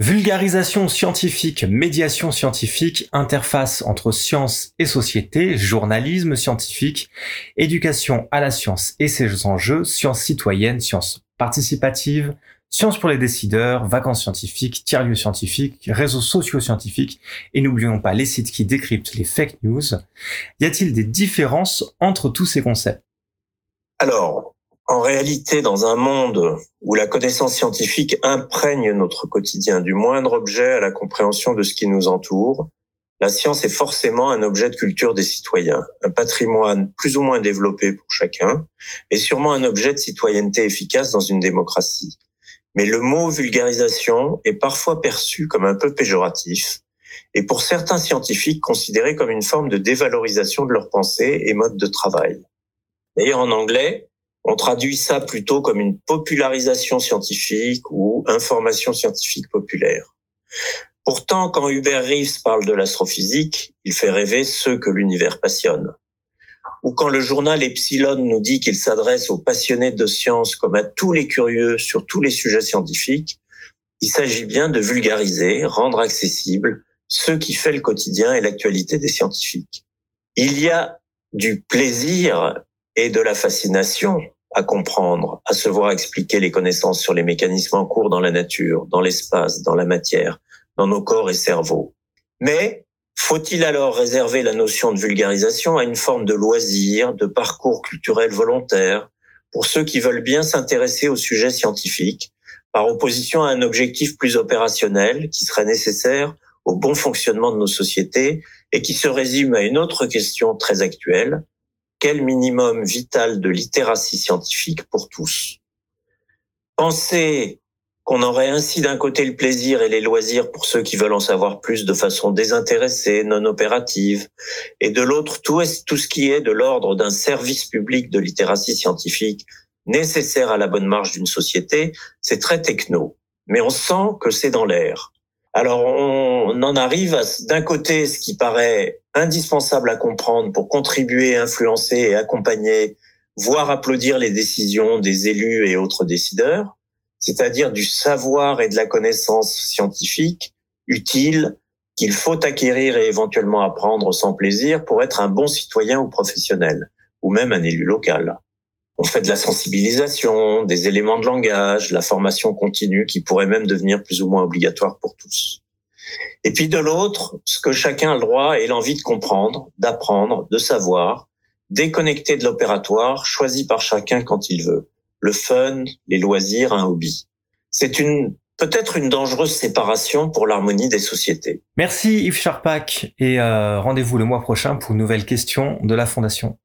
Vulgarisation scientifique, médiation scientifique, interface entre science et société, journalisme scientifique, éducation à la science et ses enjeux, sciences citoyennes, sciences participatives, sciences pour les décideurs, vacances scientifiques, tiers-lieux scientifiques, réseaux sociaux scientifiques, et n'oublions pas les sites qui décryptent les fake news. Y a-t-il des différences entre tous ces concepts? Alors, en réalité, dans un monde où la connaissance scientifique imprègne notre quotidien du moindre objet à la compréhension de ce qui nous entoure, la science est forcément un objet de culture des citoyens, un patrimoine plus ou moins développé pour chacun, et sûrement un objet de citoyenneté efficace dans une démocratie. Mais le mot vulgarisation est parfois perçu comme un peu péjoratif, et pour certains scientifiques considéré comme une forme de dévalorisation de leur pensée et mode de travail. D'ailleurs, en anglais, on traduit ça plutôt comme une popularisation scientifique ou information scientifique populaire. Pourtant, quand Hubert Reeves parle de l'astrophysique, il fait rêver ceux que l'univers passionne. Ou quand le journal Epsilon nous dit qu'il s'adresse aux passionnés de sciences comme à tous les curieux sur tous les sujets scientifiques, il s'agit bien de vulgariser, rendre accessible ce qui fait le quotidien et l'actualité des scientifiques. Il y a du plaisir et de la fascination à comprendre, à se voir expliquer les connaissances sur les mécanismes en cours dans la nature, dans l'espace, dans la matière, dans nos corps et cerveaux. Mais faut-il alors réserver la notion de vulgarisation à une forme de loisir, de parcours culturel volontaire, pour ceux qui veulent bien s'intéresser au sujet scientifique, par opposition à un objectif plus opérationnel qui serait nécessaire au bon fonctionnement de nos sociétés et qui se résume à une autre question très actuelle, quel minimum vital de littératie scientifique pour tous? Penser qu'on aurait ainsi d'un côté le plaisir et les loisirs pour ceux qui veulent en savoir plus de façon désintéressée, non opérative, et de l'autre tout, tout ce qui est de l'ordre d'un service public de littératie scientifique nécessaire à la bonne marche d'une société, c'est très techno. Mais on sent que c'est dans l'air. Alors on en arrive à d'un côté ce qui paraît indispensable à comprendre pour contribuer, influencer et accompagner, voire applaudir les décisions des élus et autres décideurs, c'est-à-dire du savoir et de la connaissance scientifique utile qu'il faut acquérir et éventuellement apprendre sans plaisir pour être un bon citoyen ou professionnel, ou même un élu local. On fait de la sensibilisation, des éléments de langage, la formation continue qui pourrait même devenir plus ou moins obligatoire pour tous. Et puis de l'autre, ce que chacun a le droit et l'envie de comprendre, d'apprendre, de savoir, déconnecté de l'opératoire, choisi par chacun quand il veut. Le fun, les loisirs, un hobby. C'est une peut-être une dangereuse séparation pour l'harmonie des sociétés. Merci Yves Charpak et euh, rendez-vous le mois prochain pour une nouvelle question de la Fondation.